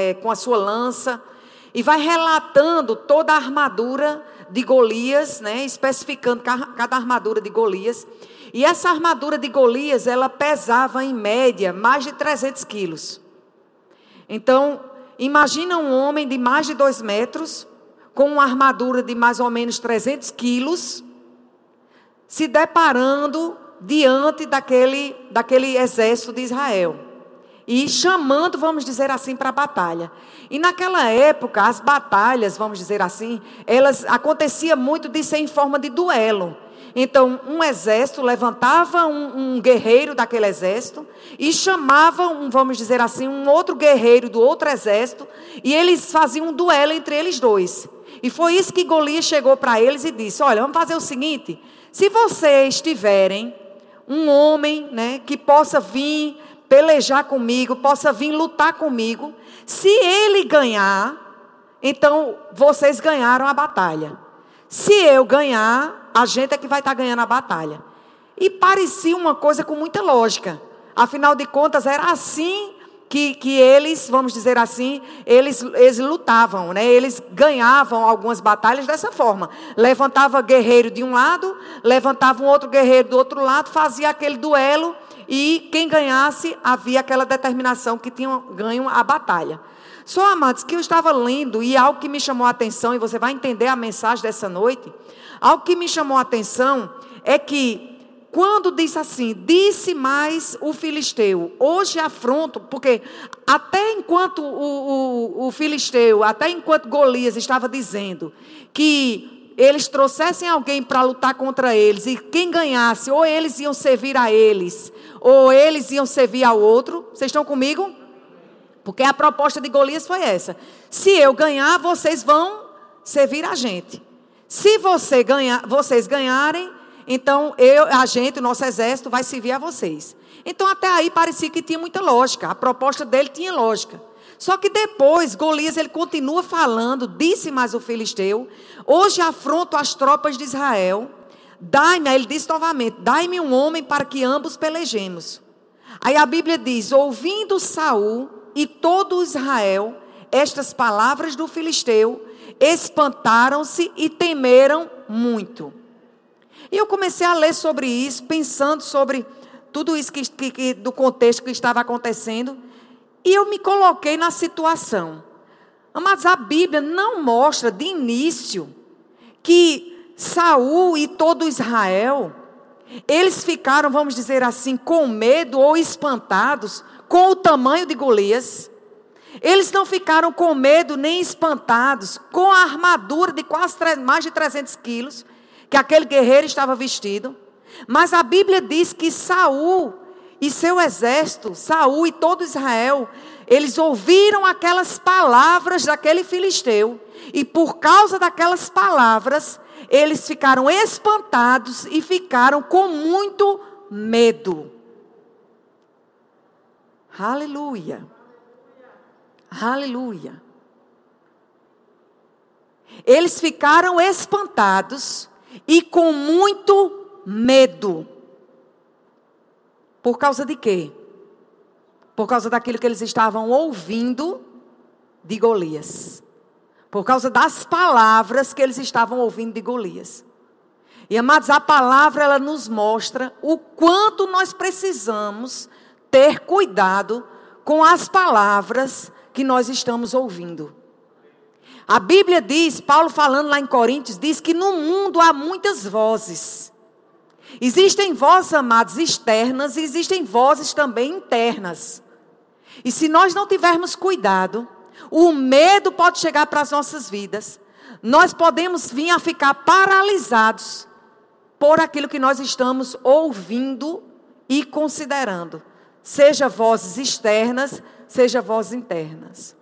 é, com a sua lança, e vai relatando toda a armadura de Golias, né, especificando cada armadura de Golias. E essa armadura de Golias, ela pesava em média mais de 300 quilos. Então, imagina um homem de mais de dois metros, com uma armadura de mais ou menos 300 quilos, se deparando diante daquele, daquele exército de Israel. E chamando, vamos dizer assim, para a batalha. E naquela época, as batalhas, vamos dizer assim, elas acontecia muito de ser em forma de duelo. Então, um exército levantava um, um, guerreiro daquele exército e chamava, um, vamos dizer assim, um outro guerreiro do outro exército, e eles faziam um duelo entre eles dois. E foi isso que Golias chegou para eles e disse: Olha, vamos fazer o seguinte: se vocês tiverem um homem né, que possa vir pelejar comigo, possa vir lutar comigo, se ele ganhar, então vocês ganharam a batalha. Se eu ganhar, a gente é que vai estar tá ganhando a batalha. E parecia uma coisa com muita lógica. Afinal de contas, era assim que, que eles, vamos dizer assim, eles, eles lutavam, né? eles ganhavam algumas batalhas dessa forma. Levantava guerreiro de um lado, levantava um outro guerreiro do outro lado, fazia aquele duelo e quem ganhasse havia aquela determinação que tinham ganho a batalha. Só, amados, que eu estava lendo e algo que me chamou a atenção, e você vai entender a mensagem dessa noite, algo que me chamou a atenção é que quando disse assim, disse mais o filisteu, hoje afronto, porque até enquanto o, o, o filisteu, até enquanto Golias estava dizendo que eles trouxessem alguém para lutar contra eles, e quem ganhasse, ou eles iam servir a eles, ou eles iam servir ao outro, vocês estão comigo? Porque a proposta de Golias foi essa: se eu ganhar, vocês vão servir a gente. Se você ganhar, vocês ganharem, então, eu, a gente, o nosso exército, vai servir a vocês. Então, até aí parecia que tinha muita lógica. A proposta dele tinha lógica. Só que depois, Golias, ele continua falando, disse mais o filisteu: Hoje afronto as tropas de Israel. Dai-me, ele disse novamente: Dai-me um homem para que ambos pelejemos. Aí a Bíblia diz: Ouvindo Saul e todo Israel estas palavras do filisteu, espantaram-se e temeram muito. E eu comecei a ler sobre isso, pensando sobre tudo isso que, que, que, do contexto que estava acontecendo. E eu me coloquei na situação. Mas a Bíblia não mostra de início que Saul e todo Israel, eles ficaram, vamos dizer assim, com medo ou espantados com o tamanho de Golias. Eles não ficaram com medo nem espantados com a armadura de quase mais de 300 quilos que aquele guerreiro estava vestido. Mas a Bíblia diz que Saul e seu exército, Saul e todo Israel, eles ouviram aquelas palavras daquele filisteu e por causa daquelas palavras, eles ficaram espantados e ficaram com muito medo. Aleluia. Aleluia. Eles ficaram espantados e com muito medo. Por causa de quê? Por causa daquilo que eles estavam ouvindo de Golias. Por causa das palavras que eles estavam ouvindo de Golias. E amados, a palavra ela nos mostra o quanto nós precisamos ter cuidado com as palavras que nós estamos ouvindo. A Bíblia diz, Paulo falando lá em Coríntios, diz que no mundo há muitas vozes. Existem vozes, amados, externas e existem vozes também internas. E se nós não tivermos cuidado, o medo pode chegar para as nossas vidas. Nós podemos vir a ficar paralisados por aquilo que nós estamos ouvindo e considerando. Seja vozes externas, seja vozes internas.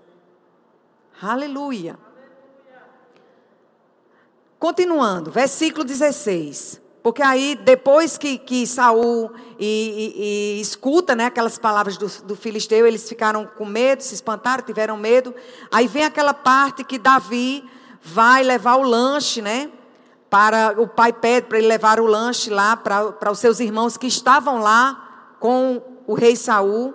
Aleluia. Continuando, versículo 16. Porque aí, depois que, que Saul e, e, e escuta né, aquelas palavras do, do filisteu, eles ficaram com medo, se espantaram, tiveram medo. Aí vem aquela parte que Davi vai levar o lanche, né? Para o pai pede para ele levar o lanche lá para, os seus irmãos que estavam lá com o rei Saul.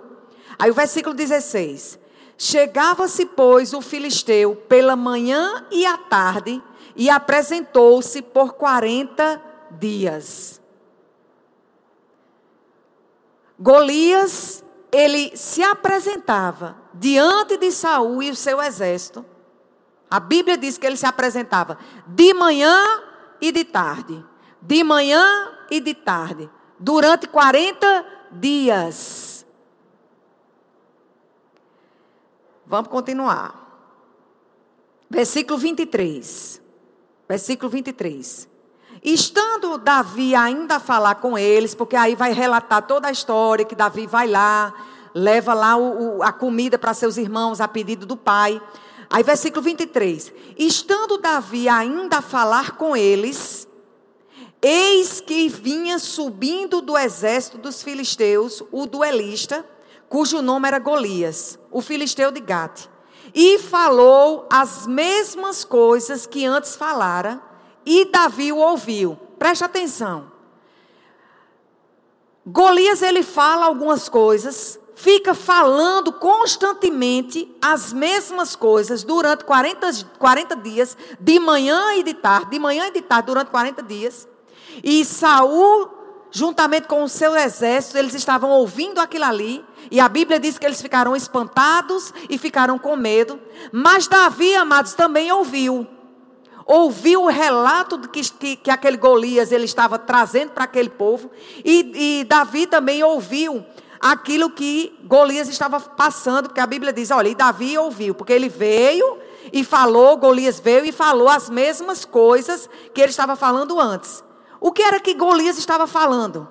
Aí o versículo 16. Chegava-se, pois, o filisteu pela manhã e à tarde e apresentou-se por quarenta dias. Golias, ele se apresentava diante de Saul e o seu exército. A Bíblia diz que ele se apresentava de manhã e de tarde. De manhã e de tarde. Durante 40 dias. Vamos continuar. Versículo 23. Versículo 23. Estando Davi ainda a falar com eles, porque aí vai relatar toda a história que Davi vai lá, leva lá o, o, a comida para seus irmãos a pedido do pai. Aí, versículo 23. Estando Davi ainda a falar com eles, eis que vinha subindo do exército dos filisteus o duelista, cujo nome era Golias, o filisteu de Gate. E falou as mesmas coisas que antes falara e Davi o ouviu. Preste atenção. Golias ele fala algumas coisas, fica falando constantemente as mesmas coisas durante 40, 40 dias, de manhã e de tarde, de manhã e de tarde, durante 40 dias. E Saul, juntamente com o seu exército, eles estavam ouvindo aquilo ali. E a Bíblia diz que eles ficaram espantados e ficaram com medo. Mas Davi, amados, também ouviu ouviu o relato que, que, que aquele Golias ele estava trazendo para aquele povo, e, e Davi também ouviu aquilo que Golias estava passando, porque a Bíblia diz: olha, e Davi ouviu, porque ele veio e falou, Golias veio e falou as mesmas coisas que ele estava falando antes. O que era que Golias estava falando?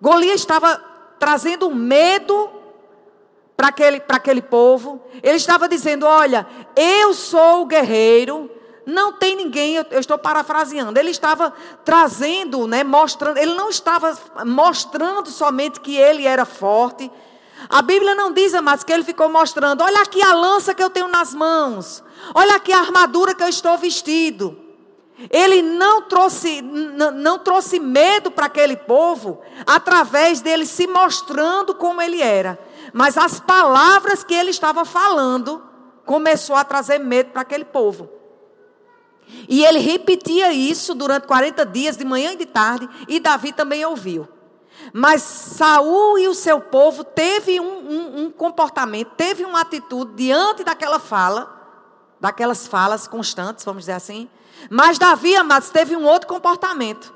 Golias estava trazendo medo para aquele, aquele povo. Ele estava dizendo: Olha, eu sou o guerreiro, não tem ninguém, eu, eu estou parafraseando. Ele estava trazendo, né, mostrando, ele não estava mostrando somente que ele era forte. A Bíblia não diz, amados, que ele ficou mostrando: olha aqui a lança que eu tenho nas mãos, olha aqui a armadura que eu estou vestido. Ele não trouxe, não trouxe medo para aquele povo através dele se mostrando como ele era. Mas as palavras que ele estava falando começou a trazer medo para aquele povo. E ele repetia isso durante 40 dias, de manhã e de tarde, e Davi também ouviu. Mas Saul e o seu povo teve um, um, um, comportamento, teve uma atitude diante daquela fala, daquelas falas constantes, vamos dizer assim. Mas Davi, amados, teve um outro comportamento.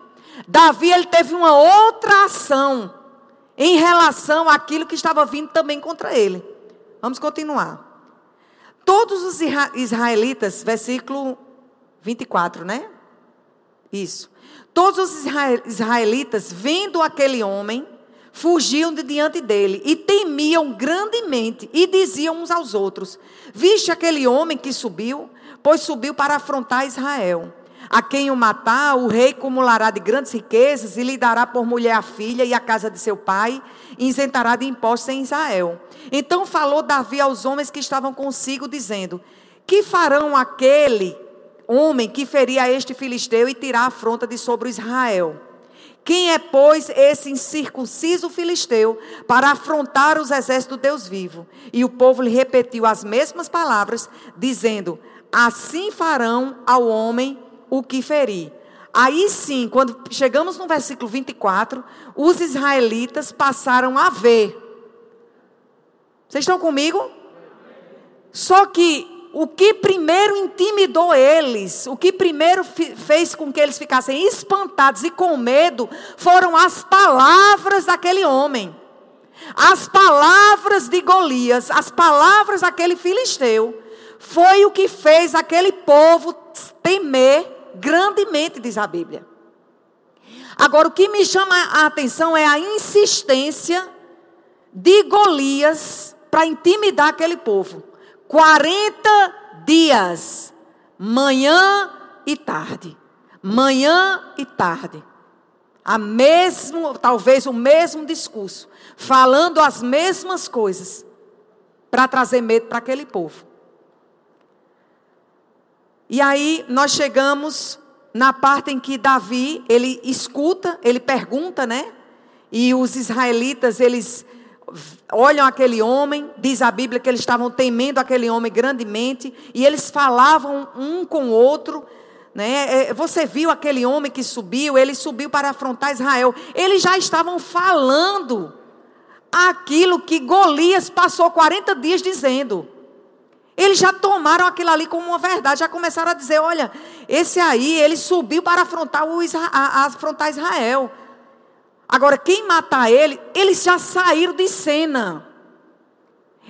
Davi, ele teve uma outra ação em relação àquilo que estava vindo também contra ele. Vamos continuar. Todos os israelitas, versículo 24, né? Isso. Todos os israelitas, vendo aquele homem, fugiam de diante dele e temiam grandemente e diziam uns aos outros: Viste aquele homem que subiu? Pois subiu para afrontar Israel. A quem o matar, o rei acumulará de grandes riquezas e lhe dará por mulher a filha e a casa de seu pai, e isentará de impostos em Israel. Então falou Davi aos homens que estavam consigo, dizendo: Que farão aquele homem que feria este filisteu e tirar a afronta de sobre Israel. Quem é, pois, esse incircunciso filisteu para afrontar os exércitos do Deus vivo? E o povo lhe repetiu as mesmas palavras, dizendo: Assim farão ao homem o que ferir. Aí sim, quando chegamos no versículo 24, os israelitas passaram a ver. Vocês estão comigo? Só que o que primeiro intimidou eles, o que primeiro fez com que eles ficassem espantados e com medo, foram as palavras daquele homem. As palavras de Golias, as palavras daquele filisteu, foi o que fez aquele povo temer grandemente, diz a Bíblia. Agora, o que me chama a atenção é a insistência de Golias para intimidar aquele povo. 40 dias, manhã e tarde. Manhã e tarde. A mesmo, talvez o mesmo discurso, falando as mesmas coisas para trazer medo para aquele povo. E aí nós chegamos na parte em que Davi, ele escuta, ele pergunta, né? E os israelitas, eles olham aquele homem, diz a Bíblia que eles estavam temendo aquele homem grandemente, e eles falavam um com o outro. Né? É, você viu aquele homem que subiu, ele subiu para afrontar Israel. Eles já estavam falando aquilo que Golias passou 40 dias dizendo. Eles já tomaram aquilo ali como uma verdade, já começaram a dizer: olha, esse aí, ele subiu para afrontar, o Isra afrontar Israel. Agora, quem matar ele, eles já saíram de cena.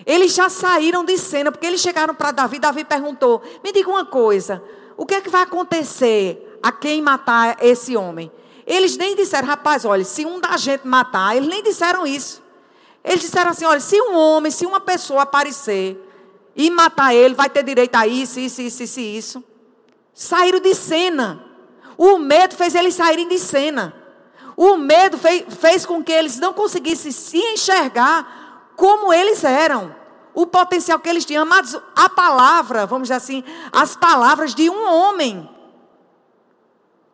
Eles já saíram de cena, porque eles chegaram para Davi. Davi perguntou: Me diga uma coisa, o que é que vai acontecer a quem matar esse homem? Eles nem disseram, rapaz, olha, se um da gente matar, eles nem disseram isso. Eles disseram assim: olha, se um homem, se uma pessoa aparecer e matar ele, vai ter direito a isso, isso, isso, isso, isso. Saíram de cena. O medo fez eles saírem de cena. O medo fez, fez com que eles não conseguissem se enxergar como eles eram. O potencial que eles tinham. Amados, a palavra, vamos dizer assim, as palavras de um homem.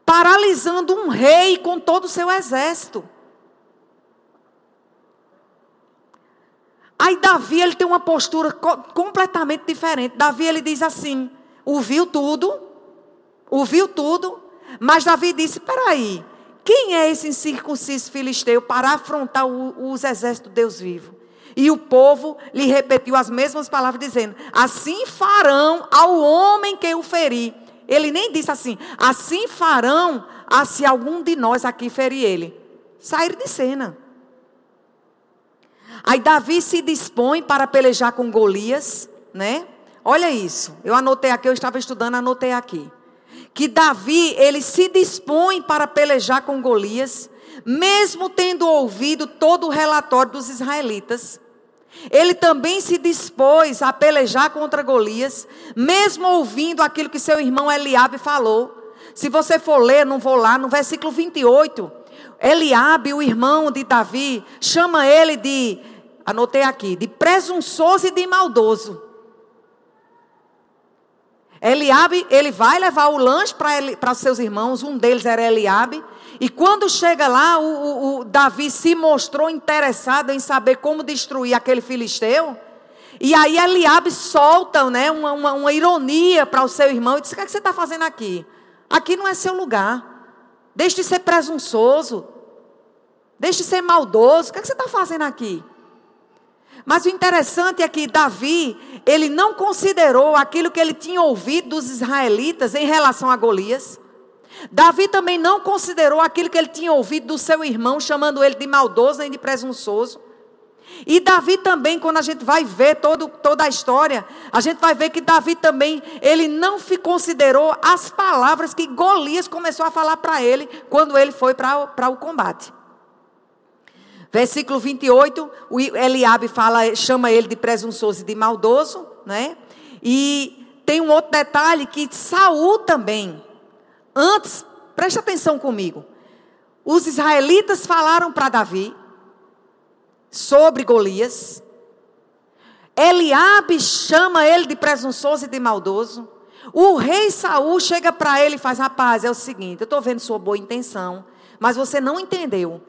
Paralisando um rei com todo o seu exército. Aí Davi, ele tem uma postura completamente diferente. Davi, ele diz assim, ouviu tudo, ouviu tudo, mas Davi disse, peraí, quem é esse incircunciso filisteu para afrontar o, os exércitos de Deus vivo? E o povo lhe repetiu as mesmas palavras, dizendo: Assim farão ao homem que o feri. Ele nem disse assim: Assim farão a se algum de nós aqui ferir ele. Sair de cena. Aí Davi se dispõe para pelejar com Golias, né? Olha isso. Eu anotei aqui, eu estava estudando, anotei aqui que Davi, ele se dispõe para pelejar com Golias, mesmo tendo ouvido todo o relatório dos israelitas. Ele também se dispôs a pelejar contra Golias, mesmo ouvindo aquilo que seu irmão Eliabe falou. Se você for ler, não vou lá, no versículo 28, Eliabe, o irmão de Davi, chama ele de, anotei aqui, de presunçoso e de maldoso. Eliabe, ele vai levar o lanche para seus irmãos, um deles era Eliabe. E quando chega lá, o, o, o, Davi se mostrou interessado em saber como destruir aquele filisteu. E aí Eliabe solta né, uma, uma, uma ironia para o seu irmão e diz: O que, é que você está fazendo aqui? Aqui não é seu lugar. Deixe de ser presunçoso. Deixe de ser maldoso. O que, é que você está fazendo aqui? Mas o interessante é que Davi, ele não considerou aquilo que ele tinha ouvido dos israelitas em relação a Golias. Davi também não considerou aquilo que ele tinha ouvido do seu irmão, chamando ele de maldoso nem de presunçoso. E Davi também, quando a gente vai ver todo, toda a história, a gente vai ver que Davi também, ele não considerou as palavras que Golias começou a falar para ele quando ele foi para o combate. Versículo 28, o Eliabe fala, chama ele de presunçoso e de maldoso, né? E tem um outro detalhe que Saul também. Antes, preste atenção comigo. Os israelitas falaram para Davi sobre Golias. Eliabe chama ele de presunçoso e de maldoso. O rei Saul chega para ele e faz: Rapaz, é o seguinte, eu estou vendo sua boa intenção, mas você não entendeu.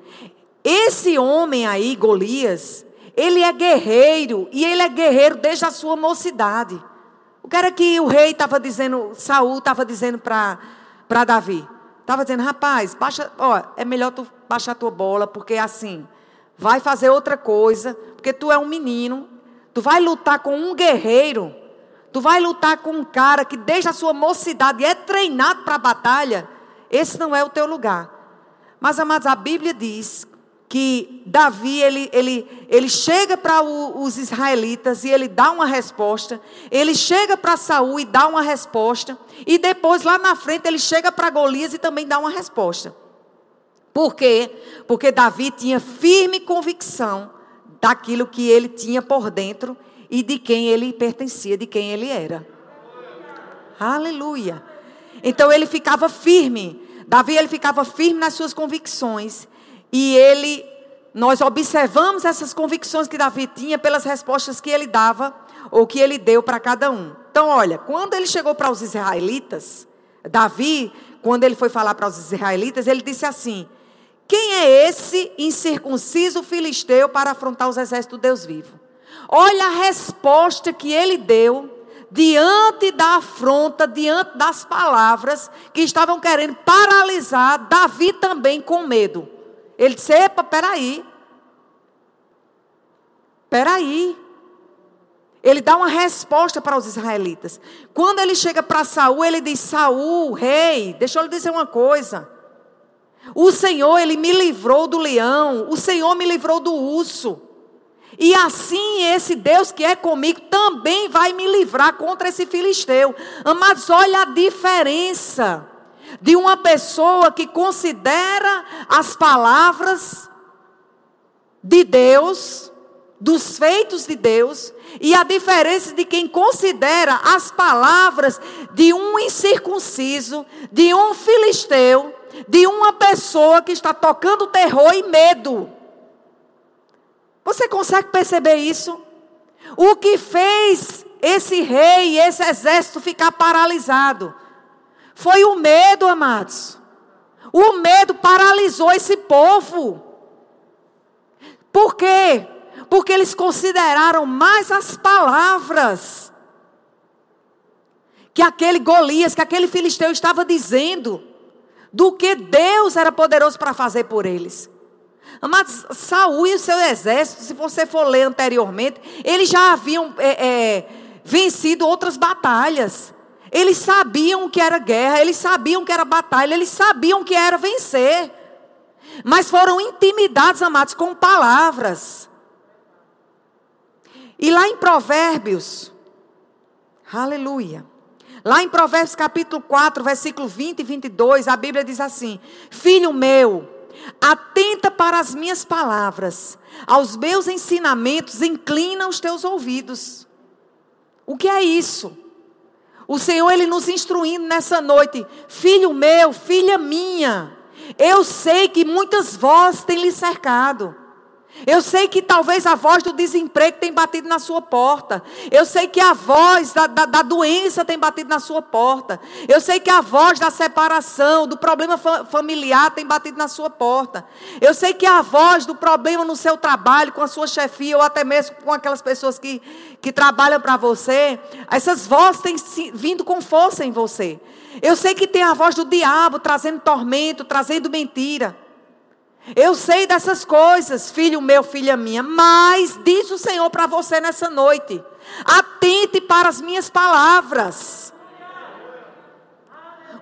Esse homem aí, Golias, ele é guerreiro e ele é guerreiro desde a sua mocidade. O era que o rei estava dizendo, Saul estava dizendo para Davi? Estava dizendo, rapaz, baixa, ó, é melhor tu baixar a tua bola, porque assim, vai fazer outra coisa, porque tu é um menino, tu vai lutar com um guerreiro, tu vai lutar com um cara que desde a sua mocidade é treinado para a batalha, esse não é o teu lugar. Mas, amados, a Bíblia diz que Davi ele, ele, ele chega para os israelitas e ele dá uma resposta, ele chega para Saul e dá uma resposta, e depois lá na frente ele chega para Golias e também dá uma resposta. Por quê? Porque Davi tinha firme convicção daquilo que ele tinha por dentro e de quem ele pertencia, de quem ele era. Aleluia. Então ele ficava firme. Davi ele ficava firme nas suas convicções e ele, nós observamos essas convicções que Davi tinha pelas respostas que ele dava ou que ele deu para cada um. Então, olha, quando ele chegou para os israelitas, Davi, quando ele foi falar para os israelitas, ele disse assim: Quem é esse incircunciso filisteu para afrontar os exércitos do Deus vivo? Olha a resposta que ele deu diante da afronta, diante das palavras que estavam querendo paralisar Davi também com medo. Ele disse: Epa, peraí. Peraí. Ele dá uma resposta para os israelitas. Quando ele chega para Saul, ele diz: Saul, rei, deixa eu lhe dizer uma coisa. O Senhor, ele me livrou do leão, o Senhor me livrou do urso. E assim esse Deus que é comigo também vai me livrar contra esse filisteu. Mas olha a diferença de uma pessoa que considera as palavras de Deus, dos feitos de Deus, e a diferença de quem considera as palavras de um incircunciso, de um filisteu, de uma pessoa que está tocando terror e medo. Você consegue perceber isso? O que fez esse rei, esse exército ficar paralisado? Foi o medo, amados. O medo paralisou esse povo. Por quê? Porque eles consideraram mais as palavras que aquele Golias, que aquele filisteu estava dizendo, do que Deus era poderoso para fazer por eles. Amados, Saul e o seu exército, se você for ler anteriormente, eles já haviam é, é, vencido outras batalhas. Eles sabiam o que era guerra, eles sabiam o que era batalha, eles sabiam o que era vencer. Mas foram intimidados, amados, com palavras. E lá em Provérbios, aleluia. Lá em Provérbios capítulo 4, versículo 20 e 22, a Bíblia diz assim: Filho meu, Atenta para as minhas palavras, aos meus ensinamentos, inclina os teus ouvidos. O que é isso? O Senhor, Ele nos instruindo nessa noite, filho meu, filha minha, eu sei que muitas vozes têm lhe cercado. Eu sei que talvez a voz do desemprego tem batido na sua porta. Eu sei que a voz da, da, da, doença tem batido na sua porta. Eu sei que a voz da separação, do problema fa familiar tem batido na sua porta. Eu sei que a voz do problema no seu trabalho, com a sua chefia, ou até mesmo com aquelas pessoas que, que trabalham para você, essas vozes têm vindo com força em você. Eu sei que tem a voz do diabo trazendo tormento, trazendo mentira. Eu sei dessas coisas, filho meu, filha minha, mas diz o Senhor para você nessa noite: atente para as minhas palavras.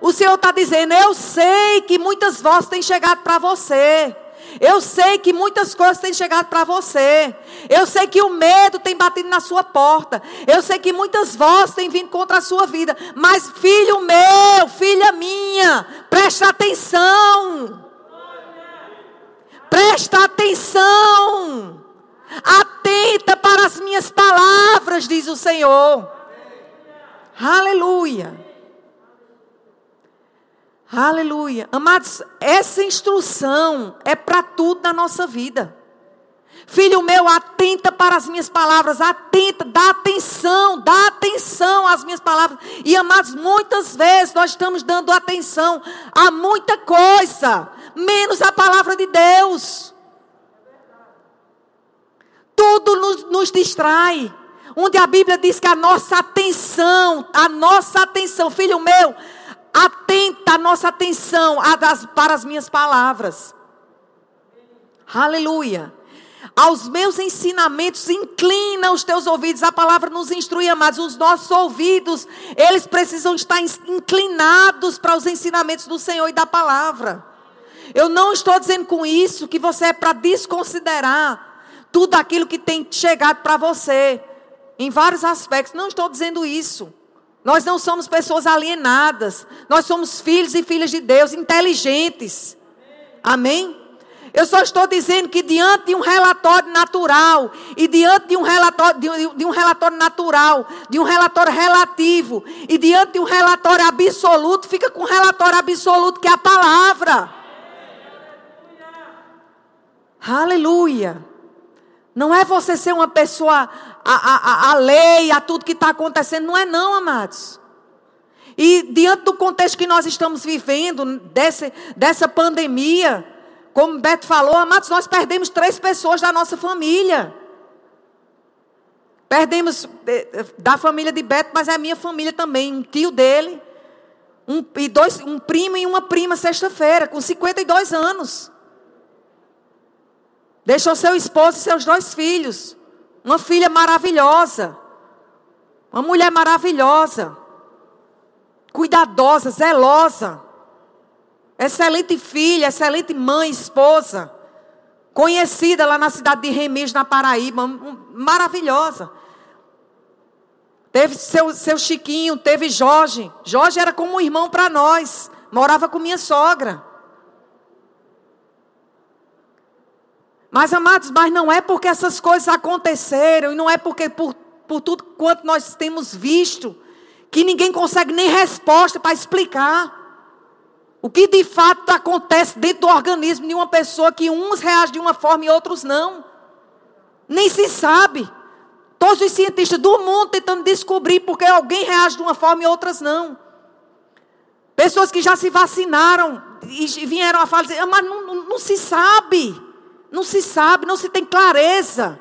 O Senhor está dizendo: eu sei que muitas vozes têm chegado para você. Eu sei que muitas coisas têm chegado para você. Eu sei que o medo tem batido na sua porta. Eu sei que muitas vozes têm vindo contra a sua vida. Mas, filho meu, filha minha, preste atenção. Presta atenção. Atenta para as minhas palavras, diz o Senhor. Aleluia. Aleluia. Amados, essa instrução é para tudo na nossa vida. Filho meu, atenta para as minhas palavras, atenta, dá atenção, dá atenção às minhas palavras. E amados, muitas vezes nós estamos dando atenção a muita coisa, menos a palavra de Deus. Tudo nos, nos distrai. Onde a Bíblia diz que a nossa atenção, a nossa atenção, filho meu, atenta a nossa atenção para as minhas palavras. Aleluia. Aos meus ensinamentos, inclina os teus ouvidos. A palavra nos instrui, amados. Os nossos ouvidos, eles precisam estar inclinados para os ensinamentos do Senhor e da palavra. Eu não estou dizendo com isso que você é para desconsiderar tudo aquilo que tem chegado para você, em vários aspectos. Não estou dizendo isso. Nós não somos pessoas alienadas. Nós somos filhos e filhas de Deus, inteligentes. Amém? Eu só estou dizendo que diante de um relatório natural e diante de um relatório, de, de um relatório natural, de um relatório relativo e diante de um relatório absoluto, fica com um relatório absoluto que é a palavra. Aleluia. Não é você ser uma pessoa alheia a, a, a tudo que está acontecendo. Não é não, amados. E diante do contexto que nós estamos vivendo, desse, dessa pandemia, Como Beto falou, amados, nós perdemos três pessoas da nossa família. Perdemos eh, da família de Beto, mas é a minha família também. Um tio dele, um, e dois, um primo e uma prima sexta-feira, com 52 anos. Deixou seu esposo e seus dois filhos. Uma filha maravilhosa. Uma mulher maravilhosa. Cuidadosa, zelosa. Excelente filha, excelente mãe, esposa. Conhecida lá na cidade de Remis, na Paraíba. Maravilhosa. Teve seu, seu Chiquinho, teve Jorge. Jorge era como um irmão para nós. Morava com minha sogra. Mas, amados, mas não é porque essas coisas aconteceram, e não é porque por, por tudo quanto nós temos visto, que ninguém consegue nem resposta para explicar. O que de fato acontece dentro do organismo de uma pessoa que uns reagem de uma forma e outros não. Nem se sabe. Todos os cientistas do mundo tentando descobrir porque alguém reage de uma forma e outras não. Pessoas que já se vacinaram e vieram a falar, mas não, não, não se sabe. Não se sabe, não se tem clareza.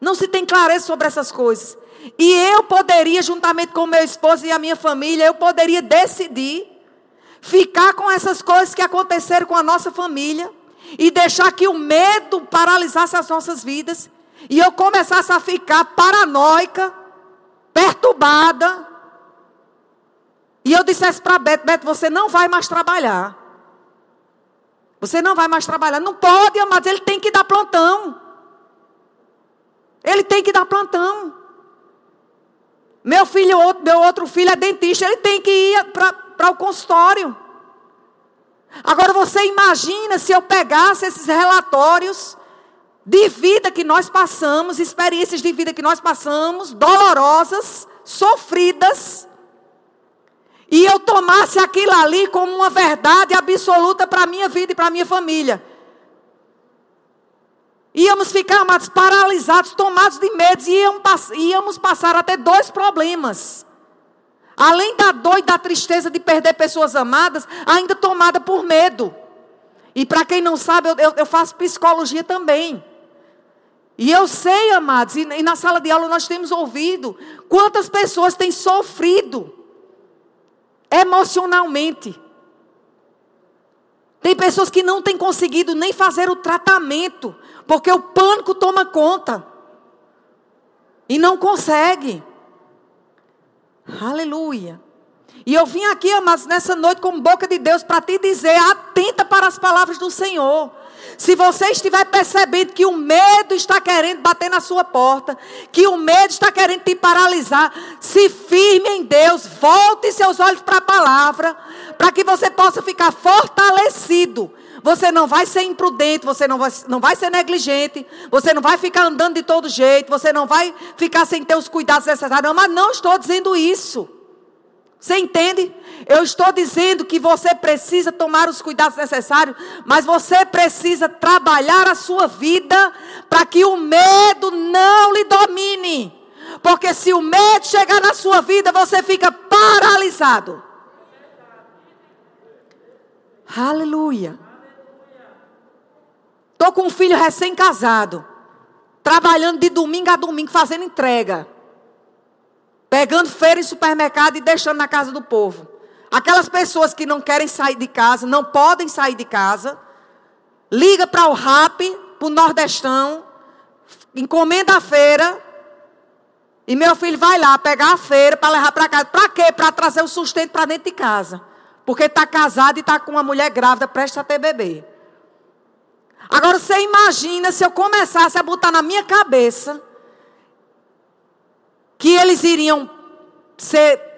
Não se tem clareza sobre essas coisas. E eu poderia, juntamente com meu esposo e a minha família, eu poderia decidir ficar com essas coisas que aconteceram com a nossa família e deixar que o medo paralisasse as nossas vidas e eu começasse a ficar paranoica, perturbada, e eu dissesse para Beto, Beto, você não vai mais trabalhar. Você não vai mais trabalhar. Não pode, amados, ele tem que dar plantão. Ele tem que dar plantão. Meu filho, meu outro filho é dentista, ele tem que ir para o consultório. Agora você imagina se eu pegasse esses relatórios de vida que nós passamos, experiências de vida que nós passamos, dolorosas, sofridas, e eu tomasse aquilo ali como uma verdade absoluta para a minha vida e para a minha família. Íamos ficar, amados, paralisados, tomados de medo, e íamos, íamos passar até dois problemas. Além da dor e da tristeza de perder pessoas amadas, ainda tomada por medo. E para quem não sabe, eu, eu, eu faço psicologia também. E eu sei, amados, e, e na sala de aula nós temos ouvido quantas pessoas têm sofrido emocionalmente. Tem pessoas que não têm conseguido nem fazer o tratamento, porque o pânico toma conta. E não consegue. Aleluia. E eu vim aqui, amados, nessa noite com boca de Deus para te dizer: atenta para as palavras do Senhor. Se você estiver percebendo que o medo está querendo bater na sua porta, que o medo está querendo te paralisar, se firme em Deus, volte seus olhos para a palavra, para que você possa ficar fortalecido. Você não vai ser imprudente, você não vai, não vai ser negligente, você não vai ficar andando de todo jeito, você não vai ficar sem ter os cuidados necessários. Mas não estou dizendo isso. Você entende? Eu estou dizendo que você precisa tomar os cuidados necessários, mas você precisa trabalhar a sua vida para que o medo não lhe domine. Porque se o medo chegar na sua vida, você fica paralisado. Aleluia. Estou com um filho recém-casado, trabalhando de domingo a domingo, fazendo entrega. Pegando feira em supermercado e deixando na casa do povo. Aquelas pessoas que não querem sair de casa, não podem sair de casa, liga para o RAP, para o Nordestão, encomenda a feira, e meu filho vai lá pegar a feira para levar para casa. Para quê? Para trazer o sustento para dentro de casa. Porque está casado e está com uma mulher grávida, presta a ter bebê. Agora você imagina se eu começasse a botar na minha cabeça que eles iriam ser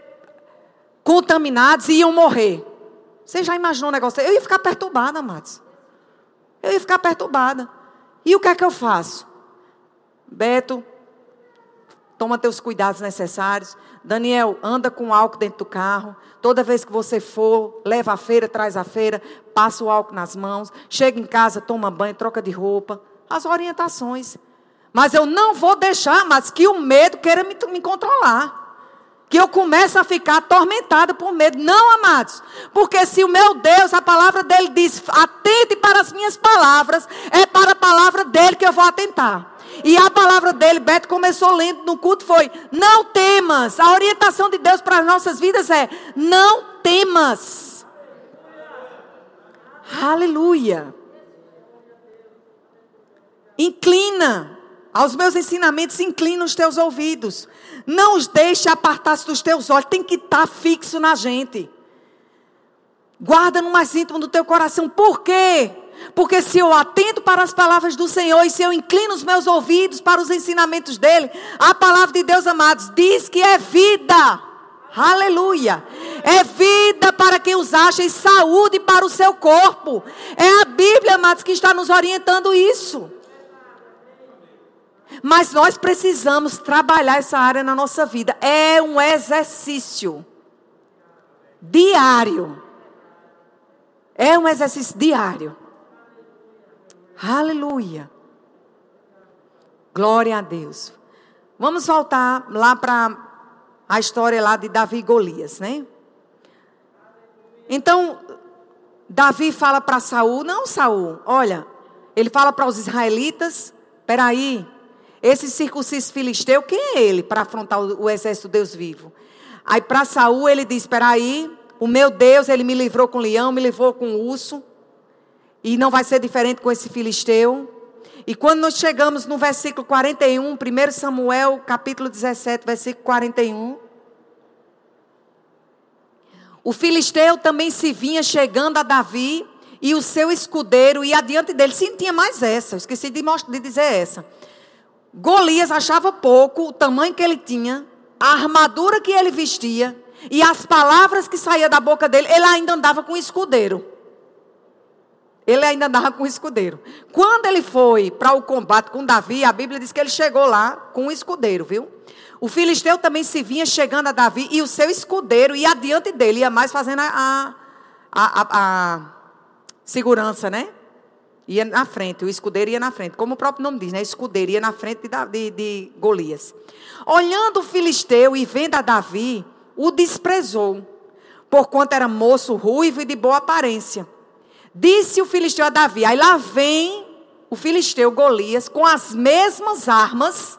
contaminados e iam morrer. Você já imaginou um negócio? Eu ia ficar perturbada, amados. Eu ia ficar perturbada. E o que é que eu faço? Beto, toma teus cuidados necessários. Daniel, anda com álcool dentro do carro. Toda vez que você for, leva a feira, traz a feira, passa o álcool nas mãos. Chega em casa, toma banho, troca de roupa. As orientações. Mas eu não vou deixar, mas que o medo queira me, me controlar. Que eu começo a ficar atormentada por medo. Não, amados. Porque se o meu Deus, a palavra dele diz, atente para as minhas palavras, é para a palavra dele que eu vou atentar. E a palavra dele, Beto começou lendo no culto, foi: não temas. A orientação de Deus para as nossas vidas é: não temas. Aleluia. Inclina aos meus ensinamentos, inclina os teus ouvidos. Não os deixe apartar-se dos teus olhos. Tem que estar fixo na gente. Guarda no mais íntimo do teu coração. Por quê? Porque se eu atento para as palavras do Senhor e se eu inclino os meus ouvidos para os ensinamentos dele, a palavra de Deus, amados, diz que é vida. Aleluia. É vida para quem os acha e saúde para o seu corpo. É a Bíblia, amados, que está nos orientando isso. Mas nós precisamos trabalhar essa área na nossa vida. É um exercício diário. É um exercício diário. Aleluia. Glória a Deus. Vamos voltar lá para a história lá de Davi e Golias, né? Então, Davi fala para Saul, não Saul, olha, ele fala para os israelitas, peraí, esse circunciso filisteu, quem é ele para afrontar o, exército de Deus vivo? Aí para Saul ele diz, peraí, o meu Deus, ele me livrou com leão, me livrou com urso, e não vai ser diferente com esse filisteu. E quando nós chegamos no versículo 41, 1 Samuel, capítulo 17, versículo 41. O filisteu também se vinha chegando a Davi e o seu escudeiro e adiante dele. Sim, tinha mais essa, esqueci de, de dizer essa. Golias achava pouco o tamanho que ele tinha, a armadura que ele vestia e as palavras que saíam da boca dele. Ele ainda andava com escudeiro. Ele ainda andava com escudeiro. Quando ele foi para o combate com Davi, a Bíblia diz que ele chegou lá com o escudeiro, viu? O filisteu também se vinha chegando a Davi e o seu escudeiro ia adiante dele, ia mais fazendo a, a, a, a segurança, né? Ia na frente, o escudeiro ia na frente, como o próprio nome diz, né? Escudeiro ia na frente de, de, de Golias. Olhando o filisteu e vendo a Davi, o desprezou, porquanto era moço ruivo e de boa aparência. Disse o filisteu a Davi. Aí lá vem o filisteu Golias com as mesmas armas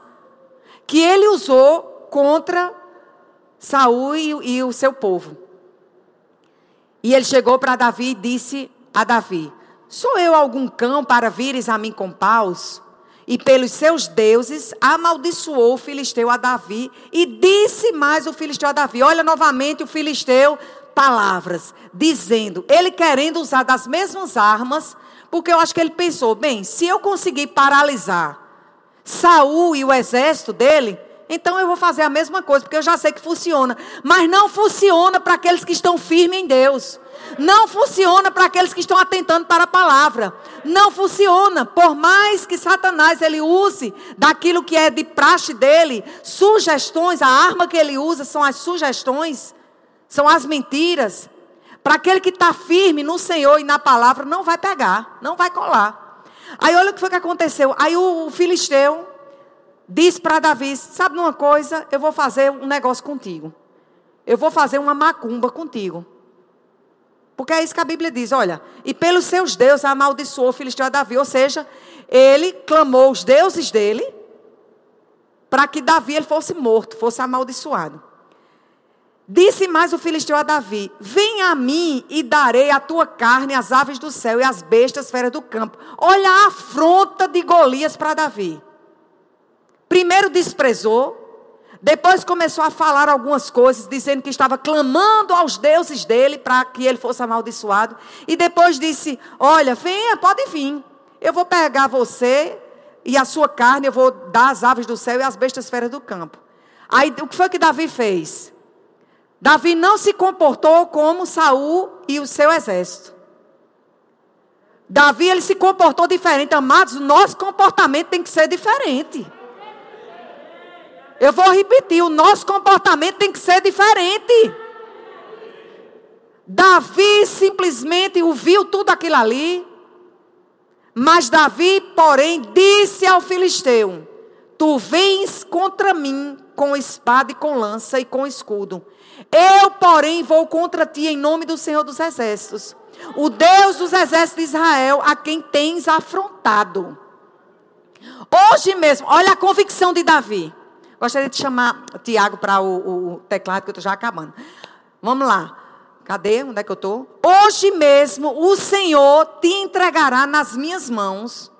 que ele usou contra Saul e, e o seu povo. E ele chegou para Davi e disse a Davi: Sou eu algum cão para vires a mim com paus? E pelos seus deuses amaldiçoou o filisteu a Davi. E disse mais o filisteu a Davi: Olha novamente o filisteu palavras, dizendo, ele querendo usar das mesmas armas, porque eu acho que ele pensou, bem, se eu conseguir paralisar Saul e o exército dele, então eu vou fazer a mesma coisa, porque eu já sei que funciona. Mas não funciona para aqueles que estão firmes em Deus. Não funciona para aqueles que estão atentando para a palavra. Não funciona. Por mais que Satanás ele use daquilo que é de praxe dele, sugestões, a arma que ele usa são as sugestões são as mentiras. Para aquele que está firme no Senhor e na palavra, não vai pegar, não vai colar. Aí olha o que foi que aconteceu. Aí o, filisteu disse para Davi: Sabe uma coisa? Eu vou fazer um negócio contigo. Eu vou fazer uma macumba contigo. Porque é isso que a Bíblia diz: olha, e pelos seus deuses amaldiçoou o filisteu a Davi. Ou seja, ele clamou os deuses dele para que Davi ele fosse morto, fosse amaldiçoado. Disse mais o filisteu a Davi: Vem a mim e darei a tua carne às aves do céu e às bestas feras do campo. Olha a afronta de Golias para Davi. Primeiro desprezou, depois começou a falar algumas coisas, dizendo que estava clamando aos deuses dele para que ele fosse amaldiçoado. E depois disse: Olha, venha, pode vir. Eu vou pegar você e a sua carne, eu vou dar às aves do céu e às bestas feras do campo. Aí o que foi que Davi fez? Davi não se comportou como Saul e o seu exército. Davi ele se comportou diferente, amados. Nosso comportamento tem que ser diferente. Eu vou repetir, o nosso comportamento tem que ser diferente. Davi simplesmente ouviu tudo aquilo ali. Mas Davi, porém, disse ao filisteu: Tu vens contra mim com espada e com lança e com escudo. Eu, porém, vou contra ti em nome do Senhor dos Exércitos, o Deus dos exércitos de Israel, a quem tens afrontado. Hoje mesmo, olha a convicção de Davi. Gostaria de chamar Tiago para o, o, teclado, que eu estou já acabando. Vamos lá. Cadê? Onde é que eu estou? Hoje mesmo o Senhor te entregará nas minhas mãos.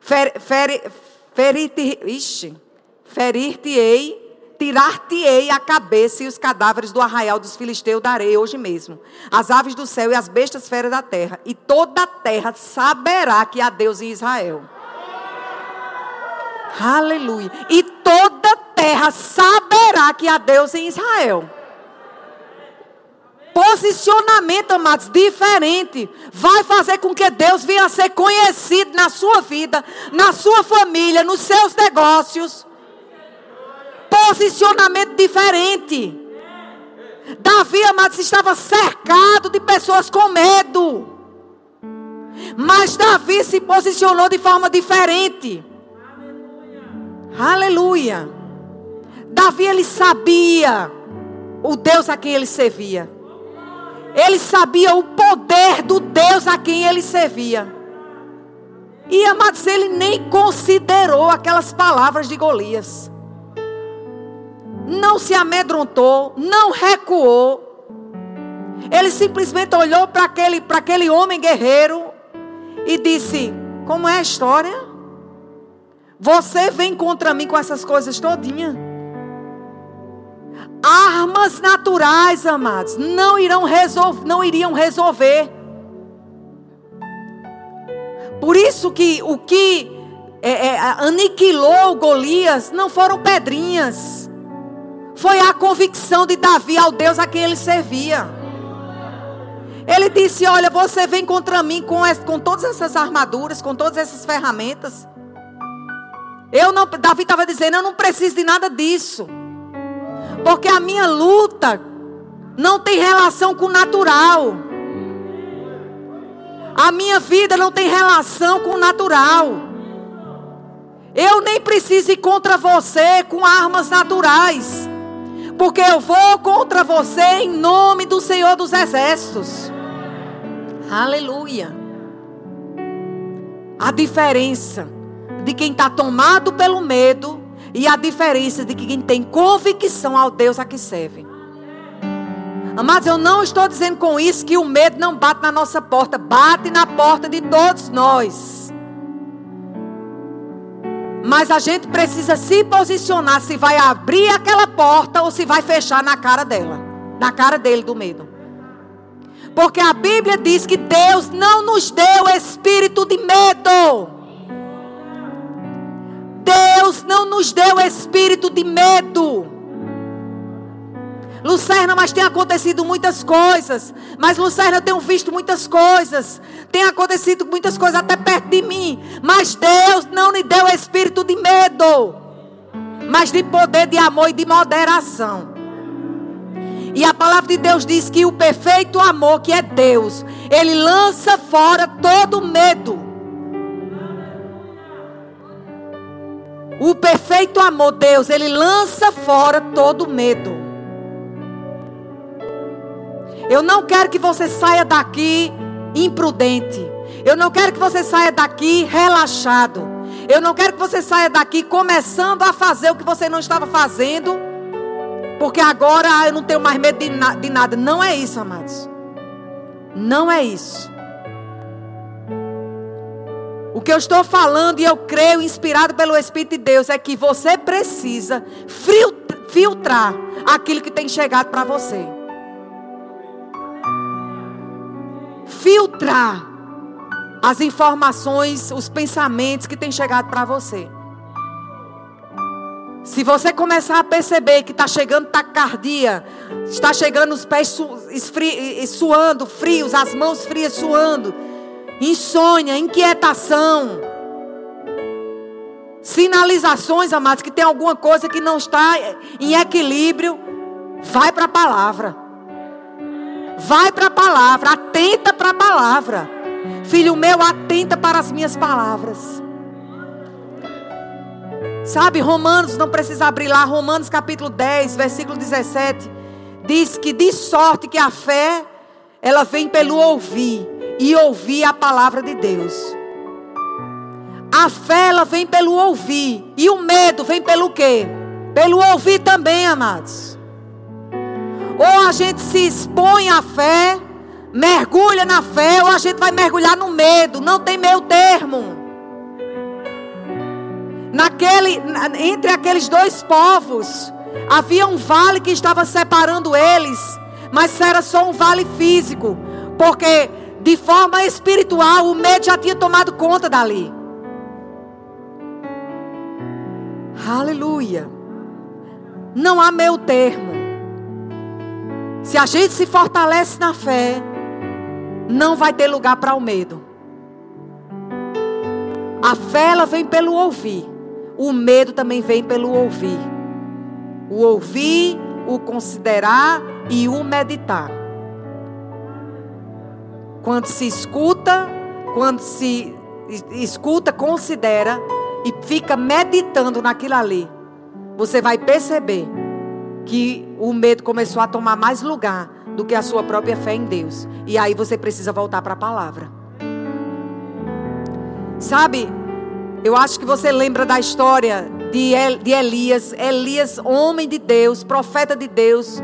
Fer, fer, ferir-te, ferir-te-ei, tirar-te-ei a cabeça e os cadáveres do arraial dos filisteus darei hoje mesmo. As aves do céu e as bestas feras da terra. E toda a terra saberá que há Deus em Israel. Aleluia. E toda a terra saberá que há Deus em Israel. Posicionamento, amados, diferente. Vai fazer com que Deus venha a ser conhecido na sua vida, na sua família, nos seus negócios. Posicionamento diferente. Davi, amados, estava cercado de pessoas com medo. Mas Davi se posicionou de forma diferente. Aleluia. Davi, ele sabia o Deus a quem ele servia. Ele sabia o poder do Deus a quem ele servia. E amados, ele nem considerou aquelas palavras de Golias. Não se amedrontou, não recuou. Ele simplesmente olhou para aquele, aquele homem guerreiro e disse: Como é a história? Você vem contra mim com essas coisas todinha? Armas naturais, amados, não irão resolver, não iriam resolver. Por isso que o que é, é, aniquilou Golias não foram pedrinhas. Foi a convicção de Davi ao Deus a quem ele servia. Ele disse: Olha, você vem contra mim com, com todas essas armaduras, com todas essas ferramentas. Eu não, Davi estava dizendo: Eu não preciso de nada disso. Porque a minha luta não tem relação com o natural. A minha vida não tem relação com o natural. Eu nem preciso ir contra você com armas naturais. Porque eu vou contra você em nome do Senhor dos Exércitos. Aleluia. A diferença de quem está tomado pelo medo e a diferença de quem tem convicção ao Deus a que serve. Amados, eu não estou dizendo com isso que o medo não bate na nossa porta, bate na porta de todos nós. Mas a gente precisa se posicionar se vai abrir aquela porta ou se vai fechar na cara dela, na cara dele do medo. Porque a Bíblia diz que Deus não nos deu espírito de medo. Deus não nos deu espírito de medo. Lucerna, mas tem acontecido muitas coisas. Mas Lucerna, eu tenho visto muitas coisas. Tem acontecido muitas coisas até perto de mim. Mas Deus não me deu espírito de medo. Mas de poder, de amor e de moderação. E a palavra de Deus diz que o perfeito amor, que é Deus, ele lança fora todo medo. O perfeito amor, Deus, ele lança fora todo medo. Eu não quero que você saia daqui imprudente. Eu não quero que você saia daqui relaxado. Eu não quero que você saia daqui começando a fazer o que você não estava fazendo. Porque agora eu não tenho mais medo de, na, de nada. Não é isso, amados. Não é isso. O que eu estou falando, e eu creio, inspirado pelo Espírito de Deus, é que você precisa filtrar aquilo que tem chegado para você. Filtrar as informações, os pensamentos que têm chegado para você. Se você começar a perceber que está chegando taquicardia, está chegando os pés su, esfri, suando, frios, as mãos frias suando, insônia, inquietação, sinalizações, amados, que tem alguma coisa que não está em equilíbrio, vai para a palavra. Vai para a palavra, atenta para a palavra. Filho meu, atenta para as minhas palavras. Sabe, Romanos, não precisa abrir lá, Romanos capítulo 10, versículo 17, diz que de sorte que a fé, ela vem pelo ouvir, e ouvir a palavra de Deus. A fé, ela vem pelo ouvir, e o medo vem pelo quê? Pelo ouvir também, amados. Ou a gente se expõe à fé, mergulha na fé, ou a gente vai mergulhar no medo, não tem meio termo naquele, entre aqueles dois povos, havia um vale que estava separando eles, mas era só um vale físico, porque de forma espiritual o medo já tinha tomado conta dali. Aleluia. Não há meio termo. Se a gente se fortalece na fé, não vai ter lugar para o medo. A fé ela vem pelo ouvir. O medo também vem pelo ouvir. O ouvir, o considerar e o meditar. Quando se escuta, quando se escuta, considera e fica meditando naquilo ali, você vai perceber que o medo começou a tomar mais lugar do que a sua própria fé em Deus. E aí você precisa voltar para a palavra. Sabe, eu acho que você lembra da história de, de Elias. Elias, homem de Deus, profeta de Deus,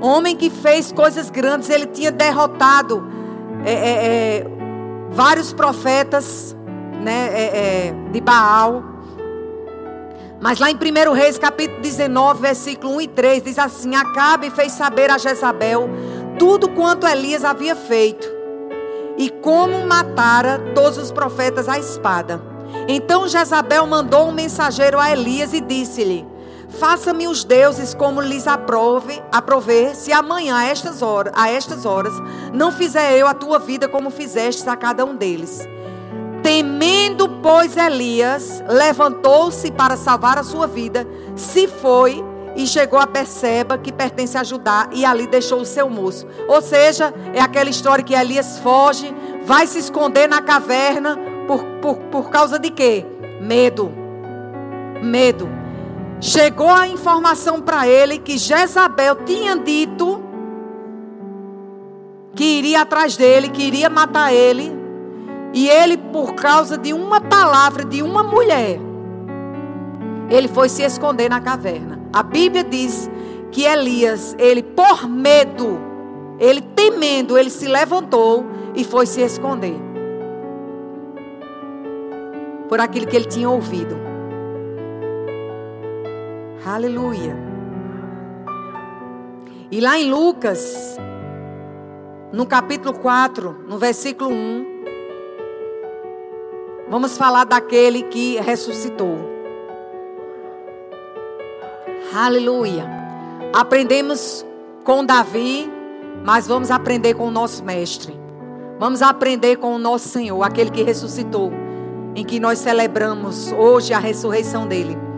homem que fez coisas grandes. Ele tinha derrotado é, é, é, vários profetas né, é, é, de Baal. Mas lá em 1 Reis, capítulo 19, versículo 1 e 3, diz assim: Acabe fez saber a Jezabel tudo quanto Elias havia feito, e como matara todos os profetas à espada. Então Jezabel mandou um mensageiro a Elias e disse-lhe: Faça-me os deuses como lhes aprove, aprover, se amanhã a estas, horas, a estas horas não fizer eu a tua vida como fizestes a cada um deles. Temendo, pois, Elias levantou-se para salvar a sua vida, se foi e chegou a Perseba, que pertence a Judá, e ali deixou o seu moço. Ou seja, é aquela história que Elias foge, vai se esconder na caverna, por, por, por causa de quê? Medo. Medo. Chegou a informação para ele que Jezabel tinha dito que iria atrás dele, que iria matar ele. E ele, por causa de uma palavra de uma mulher, ele foi se esconder na caverna. A Bíblia diz que Elias, ele por medo, ele temendo, ele se levantou e foi se esconder por aquilo que ele tinha ouvido. Aleluia. E lá em Lucas, no capítulo 4, no versículo 1, vamos falar daquele que ressuscitou. Aleluia. Aprendemos com Davi, mas vamos aprender com o nosso mestre. Vamos aprender com o nosso Senhor, aquele que ressuscitou em que nós celebramos hoje a ressurreição dele.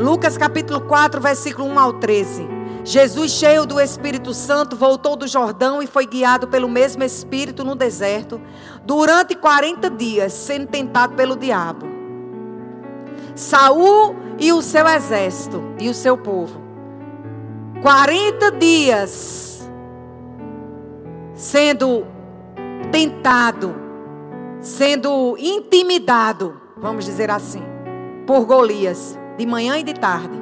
Lucas capítulo 4, versículo 1 ao 13. Jesus, cheio do Espírito Santo, voltou do Jordão e foi guiado pelo mesmo Espírito no deserto, durante 40 dias, sendo tentado pelo diabo. Saul e o seu exército e o seu povo. 40 dias sendo tentado sendo intimidado, vamos dizer assim, por Golias, de manhã e de tarde.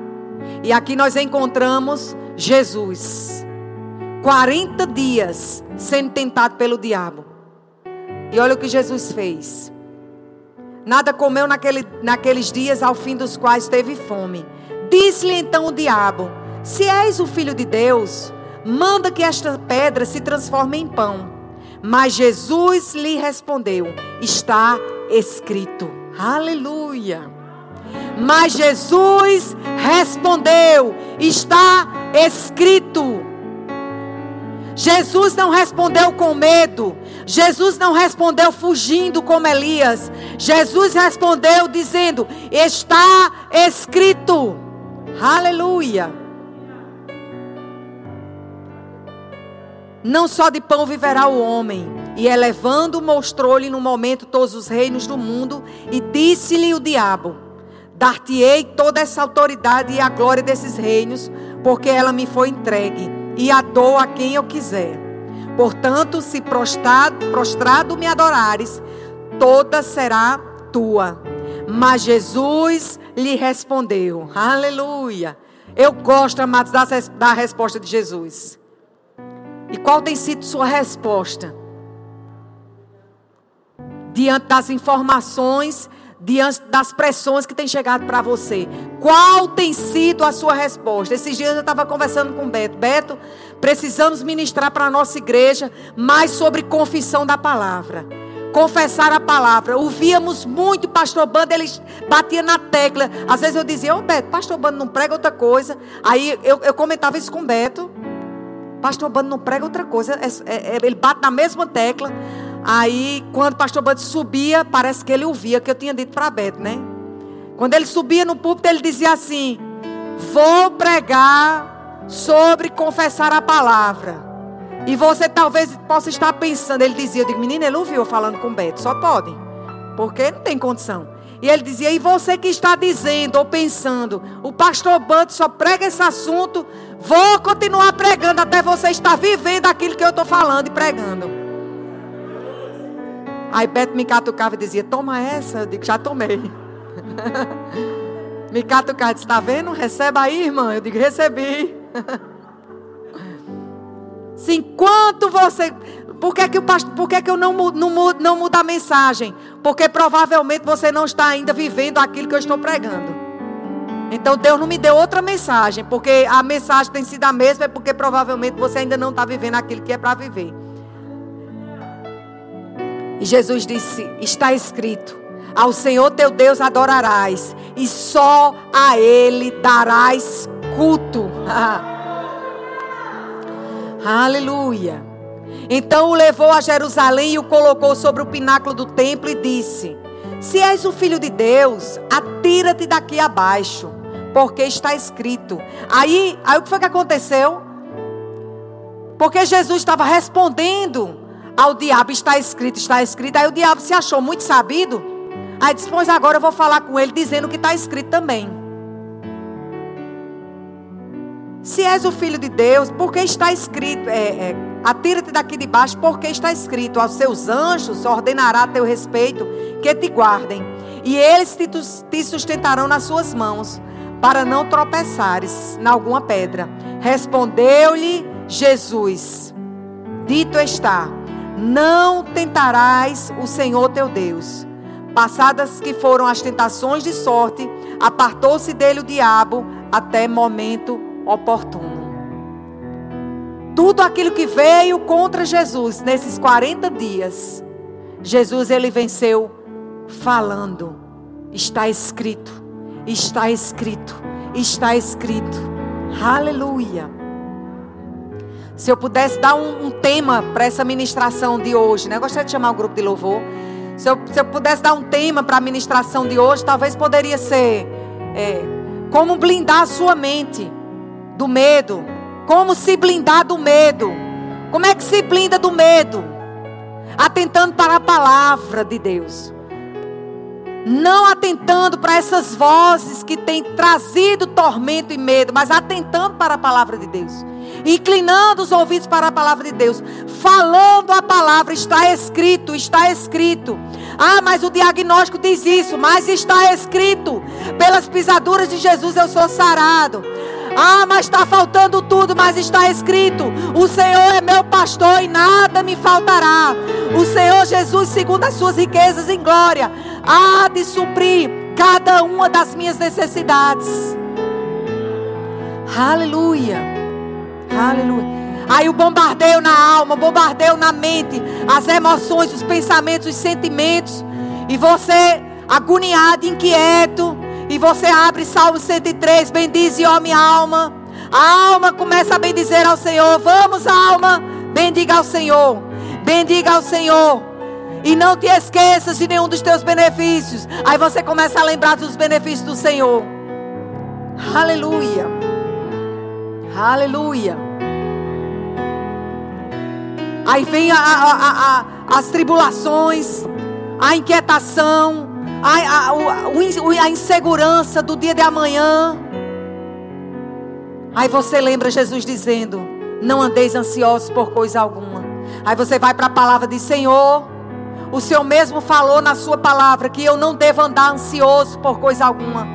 E aqui nós encontramos Jesus, 40 dias sendo tentado pelo diabo. E olha o que Jesus fez. Nada comeu naquele, naqueles dias ao fim dos quais teve fome. Disse-lhe então o diabo: Se és o filho de Deus, manda que esta pedra se transforme em pão. Mas Jesus lhe respondeu: Está escrito. Aleluia. Mas Jesus respondeu: Está escrito. Jesus não respondeu com medo. Jesus não respondeu fugindo como Elias. Jesus respondeu dizendo: Está escrito. Aleluia. Não só de pão viverá o homem. E elevando, mostrou-lhe no momento todos os reinos do mundo. E disse-lhe o diabo: Dar-te-ei toda essa autoridade e a glória desses reinos, porque ela me foi entregue, e a dou a quem eu quiser. Portanto, se prostrado, prostrado me adorares, toda será tua. Mas Jesus lhe respondeu: Aleluia. Eu gosto, amados, da, da resposta de Jesus. E qual tem sido sua resposta? Diante das informações, diante das pressões que tem chegado para você. Qual tem sido a sua resposta? Esses dias eu estava conversando com o Beto. Beto, precisamos ministrar para a nossa igreja mais sobre confissão da palavra confessar a palavra. Ouvíamos muito pastor Bando, ele batia na tecla. Às vezes eu dizia, ô oh, Beto, pastor Bando não prega outra coisa. Aí eu, eu comentava isso com o Beto. Pastor Bando não prega outra coisa. É, é, é, ele bate na mesma tecla. Aí, quando o pastor Bando subia, parece que ele ouvia, que eu tinha dito para Beto, né? Quando ele subia no púlpito, ele dizia assim: Vou pregar sobre confessar a palavra. E você talvez possa estar pensando, ele dizia, eu digo, menina, ele ouviu falando com Beto, só pode, porque não tem condição. E ele dizia, e você que está dizendo ou pensando, o pastor Bando só prega esse assunto, vou continuar pregando até você estar vivendo aquilo que eu estou falando e pregando. Aí Beto me catucava e dizia, toma essa. Eu digo, já tomei. me catucava e disse, está vendo? Receba aí, irmã. Eu digo, recebi. Se enquanto você. Por que, que, o pastor, por que, que eu não, não, não mudo a mensagem? Porque provavelmente você não está ainda vivendo aquilo que eu estou pregando. Então Deus não me deu outra mensagem. Porque a mensagem tem sido a mesma, é porque provavelmente você ainda não está vivendo aquilo que é para viver. E Jesus disse: Está escrito: Ao Senhor teu Deus adorarás, e só a Ele darás culto. Aleluia. Então o levou a Jerusalém e o colocou sobre o pináculo do templo e disse: Se és o filho de Deus, atira-te daqui abaixo, porque está escrito. Aí, aí o que foi que aconteceu? Porque Jesus estava respondendo ao diabo: Está escrito, está escrito. Aí o diabo se achou muito sabido. Aí disse: Pois agora eu vou falar com ele dizendo que está escrito também. Se és o filho de Deus, porque está escrito, é, é, atira-te daqui de baixo, porque está escrito, aos seus anjos ordenará a teu respeito que te guardem, e eles te, te sustentarão nas suas mãos, para não tropeçares em alguma pedra. Respondeu-lhe Jesus: Dito está, não tentarás o Senhor teu Deus. Passadas que foram as tentações de sorte, apartou-se dele o diabo até momento oportuno. Tudo aquilo que veio contra Jesus nesses 40 dias, Jesus ele venceu falando. Está escrito, está escrito, está escrito. Aleluia. Se eu pudesse dar um, um tema para essa ministração de hoje, né? Eu gostaria de chamar o grupo de louvor. Se eu, se eu pudesse dar um tema para a ministração de hoje, talvez poderia ser é, como blindar a sua mente do medo. Como se blindar do medo? Como é que se blinda do medo? Atentando para a palavra de Deus. Não atentando para essas vozes que têm trazido tormento e medo, mas atentando para a palavra de Deus inclinando os ouvidos para a palavra de Deus, falando a palavra, está escrito, está escrito. Ah, mas o diagnóstico diz isso, mas está escrito: pelas pisaduras de Jesus eu sou sarado. Ah, mas está faltando tudo, mas está escrito: O Senhor é meu pastor e nada me faltará. O Senhor Jesus, segundo as suas riquezas em glória, há de suprir cada uma das minhas necessidades. Aleluia. Aleluia. Aí o bombardeio na alma, o bombardeio na mente, as emoções, os pensamentos, os sentimentos. E você agoniado, inquieto. E você abre Salmo 103, bendize, ó minha alma. A alma começa a bendizer ao Senhor. Vamos, alma, bendiga ao Senhor. Bendiga ao Senhor. E não te esqueças de nenhum dos teus benefícios. Aí você começa a lembrar dos benefícios do Senhor. Aleluia. Aleluia. Aí vem a, a, a, as tribulações, a inquietação, a, insegurança do dia de amanhã. Aí você lembra Jesus dizendo: Não andeis ansiosos por coisa alguma. Aí você vai para a palavra de Senhor. O Senhor mesmo falou na sua palavra que eu não devo andar ansioso por coisa alguma.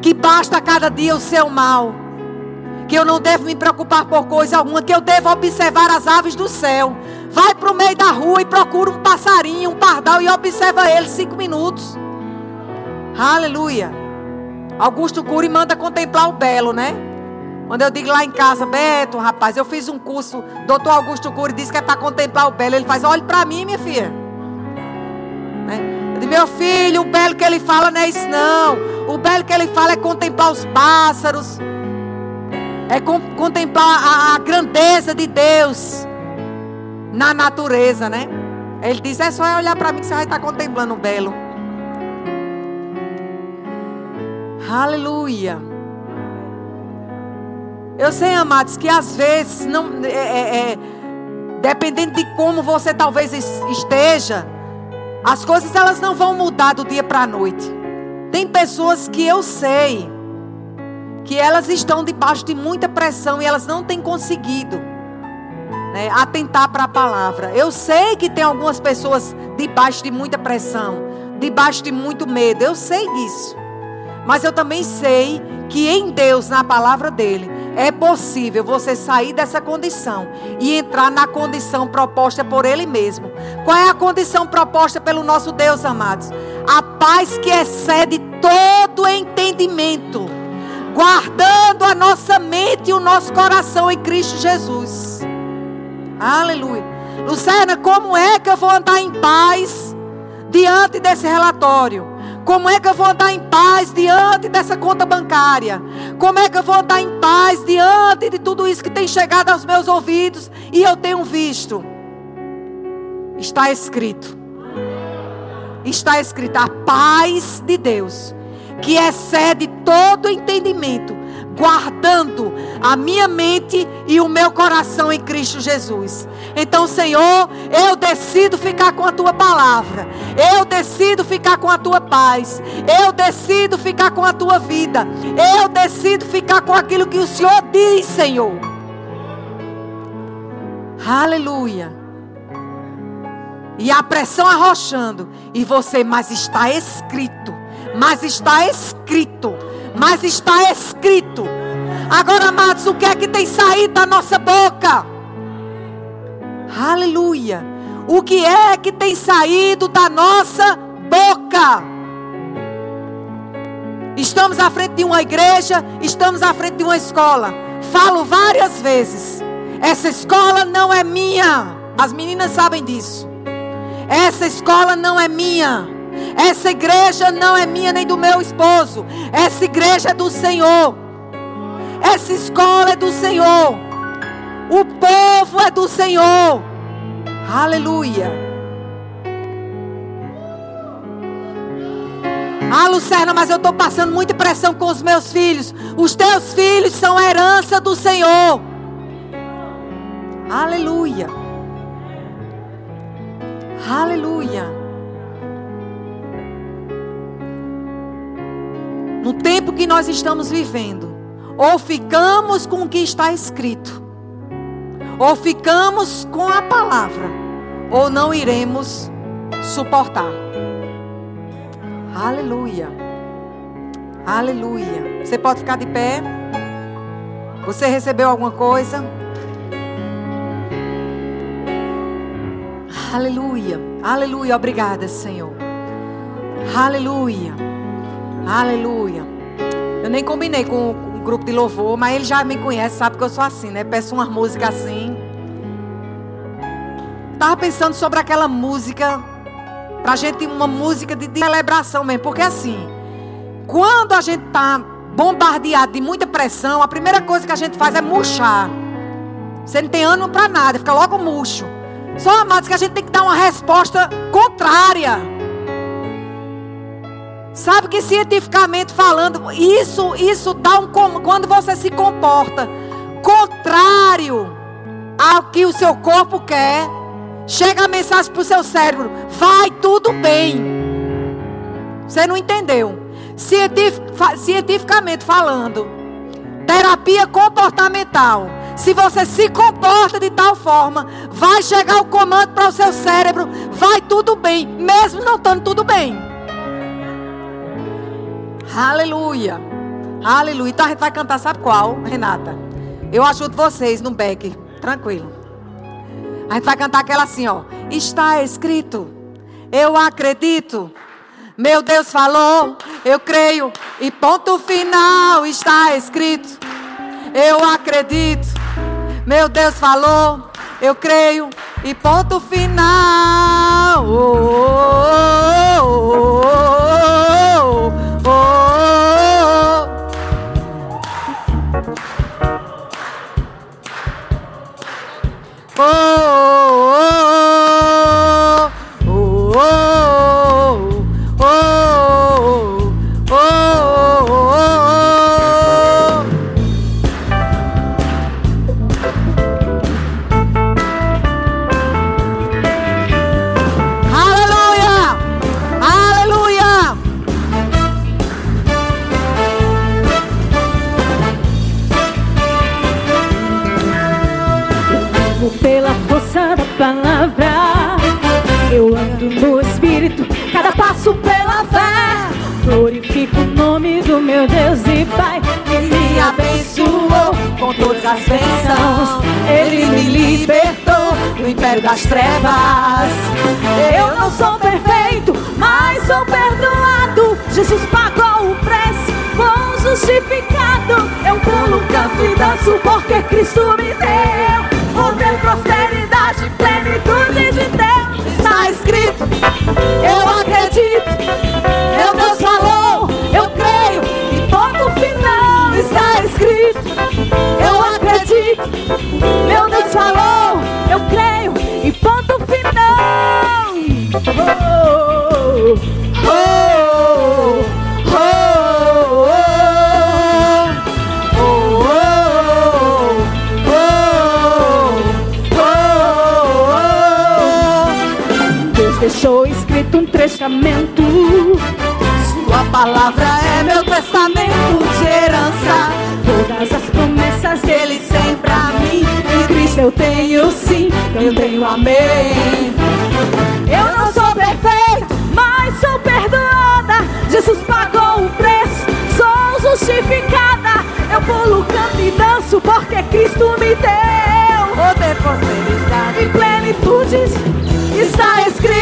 Que basta cada dia o seu mal. Que eu não devo me preocupar por coisa alguma. Que eu devo observar as aves do céu. Vai para o meio da rua e procura um passarinho, um pardal e observa ele cinco minutos. Aleluia. Augusto Cury manda contemplar o belo, né? Quando eu digo lá em casa, Beto, rapaz, eu fiz um curso, doutor Augusto Cury disse que é para contemplar o belo. Ele faz, olhe para mim, minha filha. Né? Eu digo, meu filho, o belo que ele fala não é isso não. O belo que ele fala é contemplar os pássaros. É contemplar a, a grandeza de Deus na natureza, né? Ele diz: é só olhar para mim que você vai estar contemplando o belo. Aleluia. Eu sei, amados, que às vezes, não, é, é, é, dependendo de como você talvez esteja, as coisas elas não vão mudar do dia para a noite. Tem pessoas que eu sei que elas estão debaixo de muita pressão e elas não têm conseguido né, atentar para a palavra. Eu sei que tem algumas pessoas debaixo de muita pressão, debaixo de muito medo. Eu sei disso. Mas eu também sei que em Deus, na palavra dele, é possível você sair dessa condição e entrar na condição proposta por Ele mesmo. Qual é a condição proposta pelo nosso Deus, amados? A paz que excede todo entendimento, guardando a nossa mente e o nosso coração em Cristo Jesus. Aleluia. Luciana, como é que eu vou andar em paz diante desse relatório? Como é que eu vou andar em paz diante dessa conta bancária? Como é que eu vou andar em paz diante de tudo isso que tem chegado aos meus ouvidos e eu tenho visto? Está escrito. Está escrito a paz de Deus, que excede todo entendimento, guardando a minha mente e o meu coração em Cristo Jesus. Então, Senhor, eu decido ficar com a tua palavra. Eu decido ficar com a tua paz. Eu decido ficar com a tua vida. Eu decido ficar com aquilo que o Senhor diz, Senhor. Aleluia. E a pressão arrochando. E você, mas está escrito. Mas está escrito mas está escrito. Agora, amados, o que é que tem saído da nossa boca? Aleluia. O que é que tem saído da nossa boca? Estamos à frente de uma igreja, estamos à frente de uma escola. Falo várias vezes. Essa escola não é minha. As meninas sabem disso. Essa escola não é minha. Essa igreja não é minha nem do meu esposo. Essa igreja é do Senhor. Essa escola é do Senhor. O povo é do Senhor. Aleluia. Ah, Lucerna, mas eu estou passando muita pressão com os meus filhos. Os teus filhos são herança do Senhor. Aleluia. Aleluia. No tempo que nós estamos vivendo, ou ficamos com o que está escrito, ou ficamos com a palavra, ou não iremos suportar. Aleluia. Aleluia. Você pode ficar de pé? Você recebeu alguma coisa? Aleluia. Aleluia. Obrigada, Senhor. Aleluia. Aleluia. Eu nem combinei com o grupo de louvor, mas ele já me conhece, sabe que eu sou assim, né? Peço uma música assim. Tava pensando sobre aquela música, pra gente uma música de, celebração mesmo, porque assim, quando a gente tá bombardeado de muita pressão, a primeira coisa que a gente faz é murchar. Você não tem ânimo para nada, fica logo murcho. Só, amados, que a gente tem que dar uma resposta contrária. Sabe que cientificamente falando, isso isso dá um quando você se comporta contrário ao que o seu corpo quer, chega a mensagem para o seu cérebro: vai tudo bem. Você não entendeu. cientificamente falando, terapia comportamental. Se você se comporta de tal forma, vai chegar o comando para o seu cérebro, vai tudo bem, mesmo não estando tudo bem. Aleluia. Aleluia. Então a gente vai cantar, sabe qual, Renata? Eu ajudo vocês no back, tranquilo. A gente vai cantar aquela assim, ó. Está escrito, eu acredito. Meu Deus falou, eu creio. E ponto final está escrito. Eu acredito. Meu Deus falou, eu creio. E ponto final. Oh, oh, oh, oh, das trevas. Eu não sou perfeito, mas sou perdoado. Jesus pagou o preço, vou justificado. Eu pulo, danço porque Cristo me deu. Poder, prosperidade, plenitude de Deus. Está escrito, eu acredito. Palavra é meu testamento de herança. Todas as promessas dele sempre pra mim. Em Cristo eu tenho sim, eu tenho amém. Eu não sou perfeito, mas sou perdoada. Jesus pagou o preço, sou justificada. Eu pulo, canto e danço porque Cristo me deu poder, prosperidade e plenitude. Está escrito,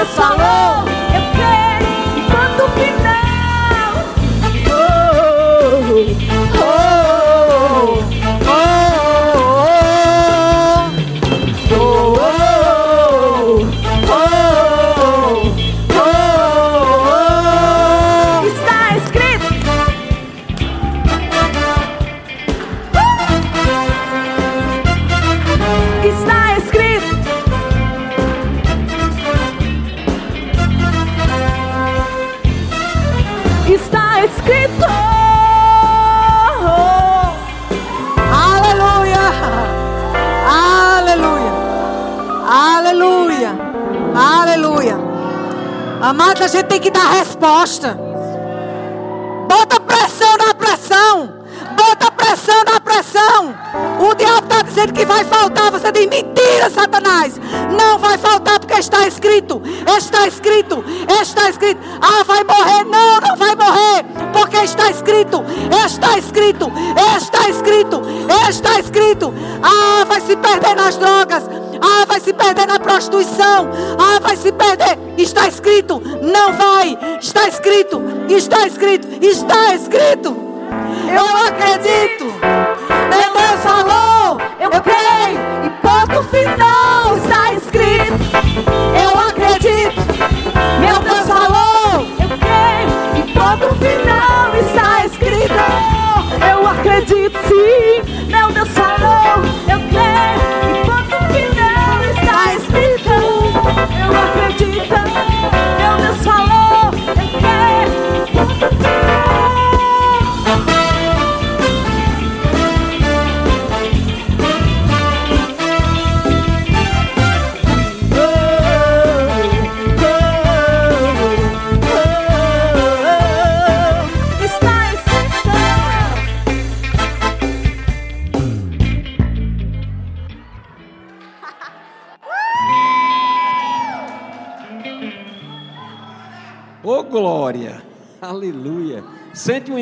Meu Deus Amados, a gente tem que dar resposta. Bota pressão na pressão. Bota pressão na pressão. O diabo está dizendo que vai faltar. Você diz mentira, Satanás. Não vai faltar porque está escrito. Está escrito. Está escrito. Ah, vai morrer. Não, não vai morrer. Porque está escrito. Está escrito. Está escrito. Está escrito. Ah, vai se perder nas drogas. Ah, vai se perder na prostituição. Escrito. Está escrito. Está escrito. Eu acredito.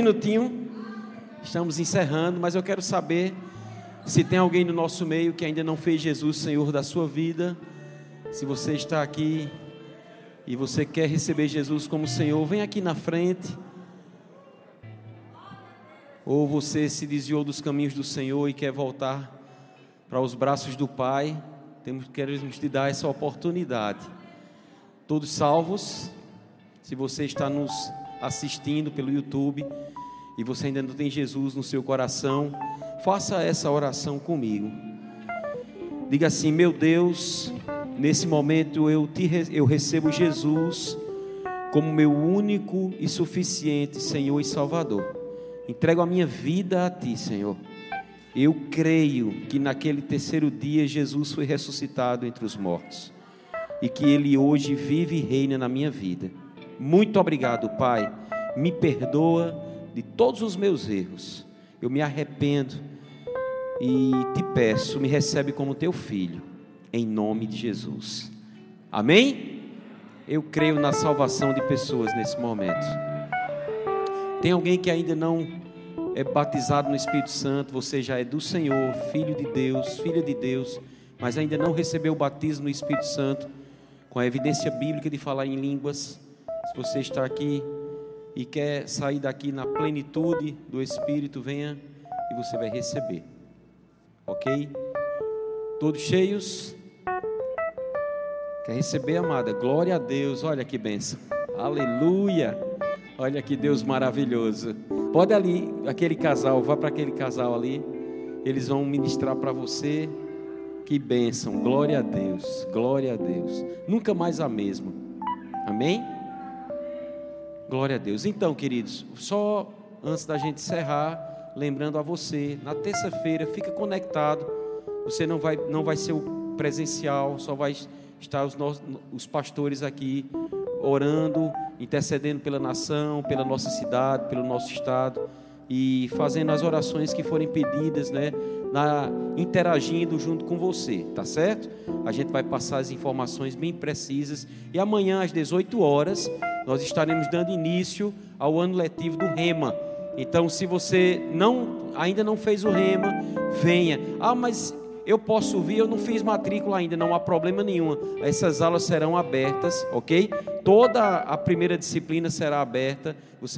Minutinho. Estamos encerrando, mas eu quero saber se tem alguém no nosso meio que ainda não fez Jesus Senhor da sua vida. Se você está aqui e você quer receber Jesus como Senhor, vem aqui na frente. Ou você se desviou dos caminhos do Senhor e quer voltar para os braços do Pai, temos queremos te dar essa oportunidade. Todos salvos? Se você está nos assistindo pelo YouTube e você ainda não tem Jesus no seu coração, faça essa oração comigo. Diga assim: Meu Deus, nesse momento eu, te, eu recebo Jesus como meu único e suficiente Senhor e Salvador. Entrego a minha vida a Ti, Senhor. Eu creio que naquele terceiro dia Jesus foi ressuscitado entre os mortos e que Ele hoje vive e reina na minha vida. Muito obrigado, Pai. Me perdoa de todos os meus erros. Eu me arrependo e te peço, me recebe como teu filho, em nome de Jesus. Amém? Eu creio na salvação de pessoas nesse momento. Tem alguém que ainda não é batizado no Espírito Santo, você já é do Senhor, filho de Deus, filha de Deus, mas ainda não recebeu o batismo no Espírito Santo, com a evidência bíblica de falar em línguas. Se você está aqui e quer sair daqui na plenitude do Espírito, venha e você vai receber. Ok? Todos cheios? Quer receber, amada? Glória a Deus, olha que benção. Aleluia. Olha que Deus maravilhoso. Pode ali, aquele casal, vá para aquele casal ali. Eles vão ministrar para você. Que bênção. Glória a Deus. Glória a Deus. Nunca mais a mesma. Amém? Glória a Deus. Então, queridos, só antes da gente encerrar, lembrando a você, na terça-feira, fica conectado. Você não vai, não vai ser o presencial, só vai estar os, nossos, os pastores aqui orando, intercedendo pela nação, pela nossa cidade, pelo nosso estado e fazendo as orações que forem pedidas, né? Na, interagindo junto com você, tá certo? A gente vai passar as informações bem precisas e amanhã às 18 horas nós estaremos dando início ao ano letivo do Rema. Então, se você não ainda não fez o Rema, venha. Ah, mas eu posso vir, eu não fiz matrícula ainda, não há problema nenhum. Essas aulas serão abertas, ok? Toda a primeira disciplina será aberta. Você